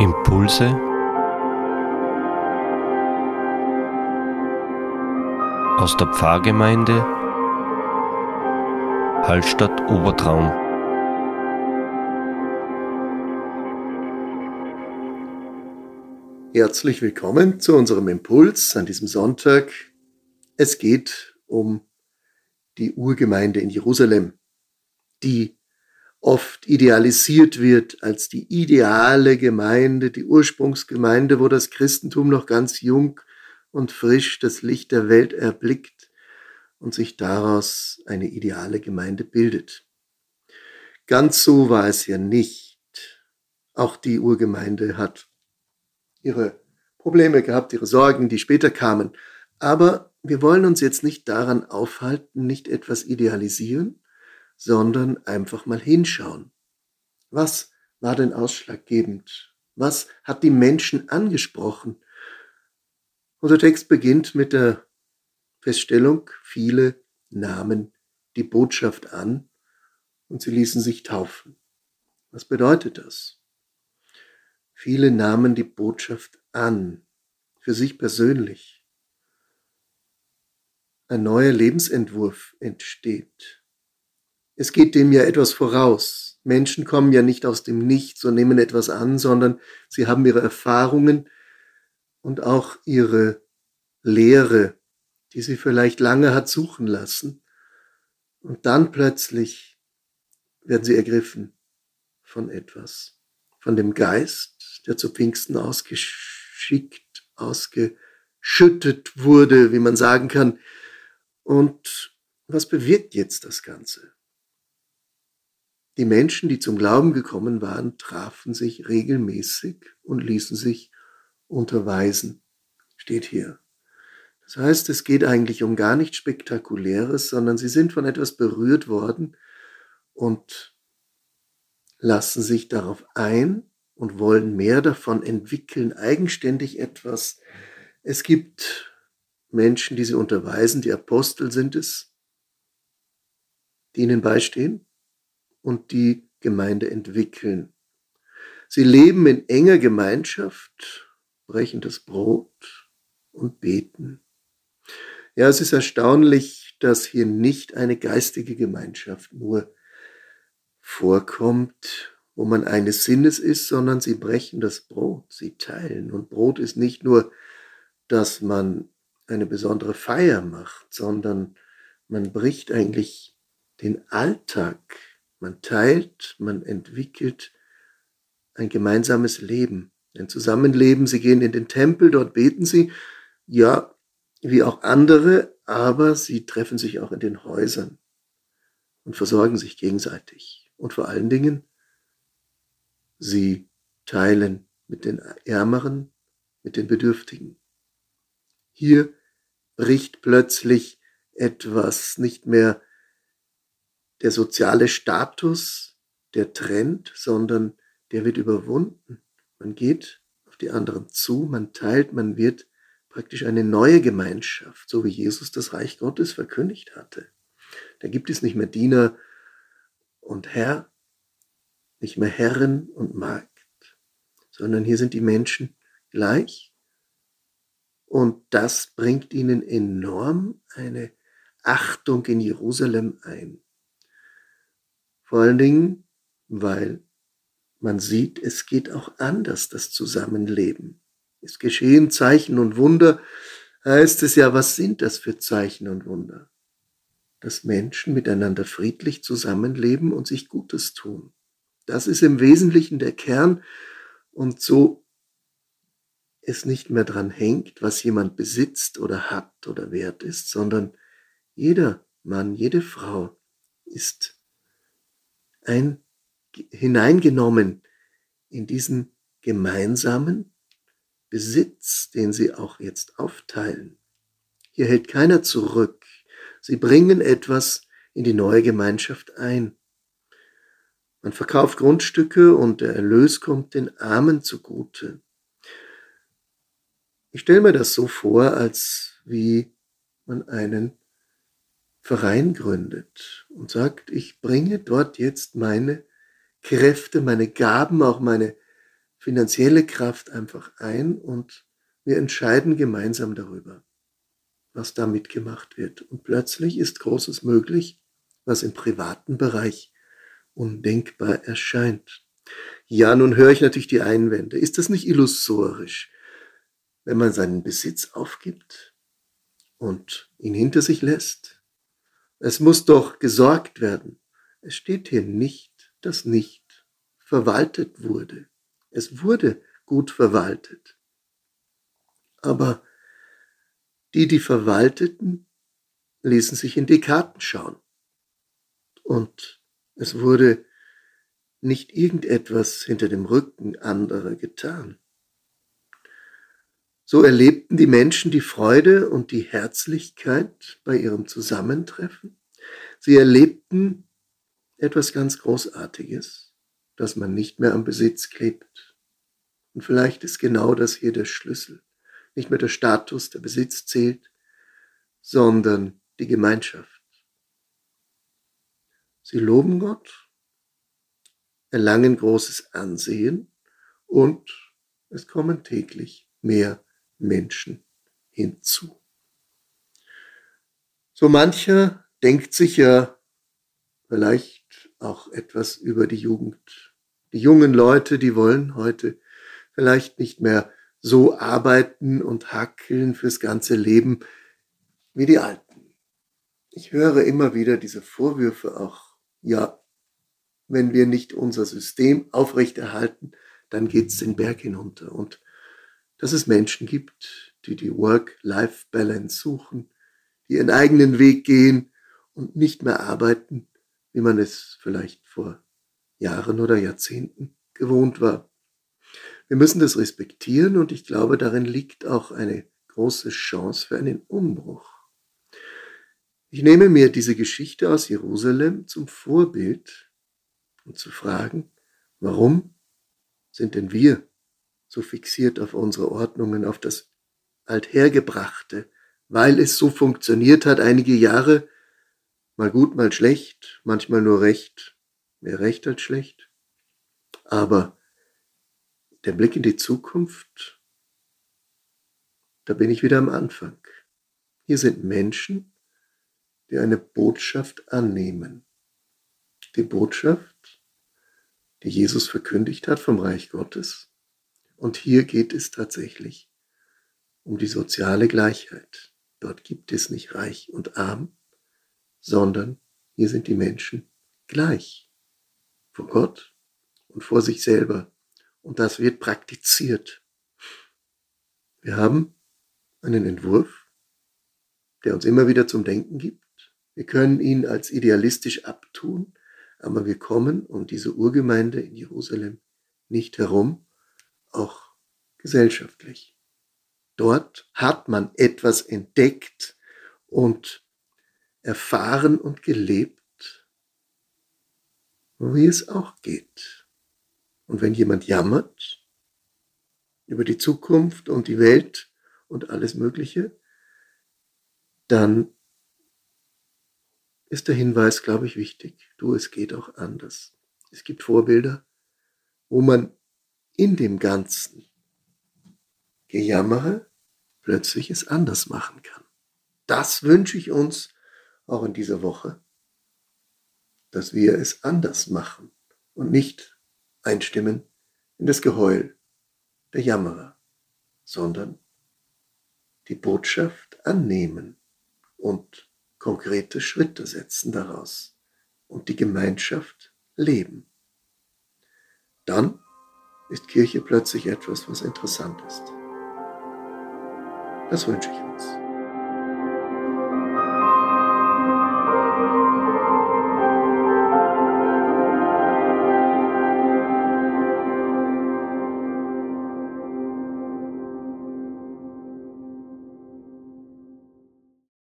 Impulse aus der Pfarrgemeinde Hallstatt Obertraum. Herzlich willkommen zu unserem Impuls an diesem Sonntag. Es geht um die Urgemeinde in Jerusalem, die oft idealisiert wird als die ideale Gemeinde, die Ursprungsgemeinde, wo das Christentum noch ganz jung und frisch das Licht der Welt erblickt und sich daraus eine ideale Gemeinde bildet. Ganz so war es ja nicht. Auch die Urgemeinde hat ihre Probleme gehabt, ihre Sorgen, die später kamen. Aber wir wollen uns jetzt nicht daran aufhalten, nicht etwas idealisieren, sondern einfach mal hinschauen. Was war denn ausschlaggebend? Was hat die Menschen angesprochen? Unser Text beginnt mit der Feststellung, viele nahmen die Botschaft an und sie ließen sich taufen. Was bedeutet das? Viele nahmen die Botschaft an, für sich persönlich. Ein neuer Lebensentwurf entsteht. Es geht dem ja etwas voraus. Menschen kommen ja nicht aus dem Nichts und nehmen etwas an, sondern sie haben ihre Erfahrungen und auch ihre Lehre, die sie vielleicht lange hat suchen lassen. Und dann plötzlich werden sie ergriffen von etwas, von dem Geist, der zu Pfingsten ausgeschickt, ausgeschüttet wurde, wie man sagen kann. Und was bewirkt jetzt das Ganze? Die Menschen, die zum Glauben gekommen waren, trafen sich regelmäßig und ließen sich unterweisen. Steht hier. Das heißt, es geht eigentlich um gar nichts Spektakuläres, sondern sie sind von etwas berührt worden und lassen sich darauf ein und wollen mehr davon entwickeln, eigenständig etwas. Es gibt Menschen, die sie unterweisen, die Apostel sind es, die ihnen beistehen und die Gemeinde entwickeln. Sie leben in enger Gemeinschaft, brechen das Brot und beten. Ja, es ist erstaunlich, dass hier nicht eine geistige Gemeinschaft nur vorkommt, wo man eines Sinnes ist, sondern sie brechen das Brot, sie teilen. Und Brot ist nicht nur, dass man eine besondere Feier macht, sondern man bricht eigentlich den Alltag man teilt, man entwickelt ein gemeinsames Leben, ein Zusammenleben. Sie gehen in den Tempel, dort beten sie, ja, wie auch andere, aber sie treffen sich auch in den Häusern und versorgen sich gegenseitig. Und vor allen Dingen, sie teilen mit den Ärmeren, mit den Bedürftigen. Hier bricht plötzlich etwas nicht mehr der soziale Status, der Trend, sondern der wird überwunden. Man geht auf die anderen zu, man teilt, man wird praktisch eine neue Gemeinschaft, so wie Jesus das Reich Gottes verkündigt hatte. Da gibt es nicht mehr Diener und Herr, nicht mehr Herren und Magd, sondern hier sind die Menschen gleich und das bringt ihnen enorm eine Achtung in Jerusalem ein. Vor allen Dingen, weil man sieht, es geht auch anders, das Zusammenleben. Es geschehen Zeichen und Wunder, heißt es ja, was sind das für Zeichen und Wunder? Dass Menschen miteinander friedlich zusammenleben und sich Gutes tun. Das ist im Wesentlichen der Kern und so es nicht mehr dran hängt, was jemand besitzt oder hat oder wert ist, sondern jeder Mann, jede Frau ist ein, hineingenommen in diesen gemeinsamen Besitz, den sie auch jetzt aufteilen. Hier hält keiner zurück. Sie bringen etwas in die neue Gemeinschaft ein. Man verkauft Grundstücke und der Erlös kommt den Armen zugute. Ich stelle mir das so vor, als wie man einen Verein gründet und sagt, ich bringe dort jetzt meine Kräfte, meine Gaben, auch meine finanzielle Kraft einfach ein und wir entscheiden gemeinsam darüber, was damit gemacht wird. Und plötzlich ist Großes möglich, was im privaten Bereich undenkbar erscheint. Ja, nun höre ich natürlich die Einwände. Ist das nicht illusorisch, wenn man seinen Besitz aufgibt und ihn hinter sich lässt? Es muss doch gesorgt werden. Es steht hier nicht, dass nicht verwaltet wurde. Es wurde gut verwaltet. Aber die, die verwalteten, ließen sich in die Karten schauen. Und es wurde nicht irgendetwas hinter dem Rücken anderer getan. So erlebten die Menschen die Freude und die Herzlichkeit bei ihrem Zusammentreffen. Sie erlebten etwas ganz Großartiges, dass man nicht mehr am Besitz klebt. Und vielleicht ist genau das hier der Schlüssel. Nicht mehr der Status, der Besitz zählt, sondern die Gemeinschaft. Sie loben Gott erlangen großes Ansehen und es kommen täglich mehr Menschen hinzu. So mancher denkt sich ja vielleicht auch etwas über die Jugend. Die jungen Leute, die wollen heute vielleicht nicht mehr so arbeiten und hackeln fürs ganze Leben wie die Alten. Ich höre immer wieder diese Vorwürfe auch, ja, wenn wir nicht unser System aufrechterhalten, dann geht's den Berg hinunter. Und dass es Menschen gibt, die die Work-Life-Balance suchen, die ihren eigenen Weg gehen und nicht mehr arbeiten, wie man es vielleicht vor Jahren oder Jahrzehnten gewohnt war. Wir müssen das respektieren und ich glaube, darin liegt auch eine große Chance für einen Umbruch. Ich nehme mir diese Geschichte aus Jerusalem zum Vorbild und zu fragen, warum sind denn wir so fixiert auf unsere Ordnungen, auf das Althergebrachte, weil es so funktioniert hat einige Jahre, mal gut, mal schlecht, manchmal nur recht, mehr recht als schlecht. Aber der Blick in die Zukunft, da bin ich wieder am Anfang. Hier sind Menschen, die eine Botschaft annehmen. Die Botschaft, die Jesus verkündigt hat vom Reich Gottes. Und hier geht es tatsächlich um die soziale Gleichheit. Dort gibt es nicht reich und arm, sondern hier sind die Menschen gleich vor Gott und vor sich selber. Und das wird praktiziert. Wir haben einen Entwurf, der uns immer wieder zum Denken gibt. Wir können ihn als idealistisch abtun, aber wir kommen um diese Urgemeinde in Jerusalem nicht herum, auch gesellschaftlich. Dort hat man etwas entdeckt und erfahren und gelebt, wie es auch geht. Und wenn jemand jammert über die Zukunft und die Welt und alles Mögliche, dann ist der Hinweis, glaube ich, wichtig. Du, es geht auch anders. Es gibt Vorbilder, wo man in dem Ganzen Gejammere plötzlich es anders machen kann. Das wünsche ich uns auch in dieser Woche, dass wir es anders machen und nicht einstimmen in das Geheul der Jammerer, sondern die Botschaft annehmen und konkrete Schritte setzen daraus und die Gemeinschaft leben. Dann ist Kirche plötzlich etwas, was interessant ist. Das wünsche ich uns.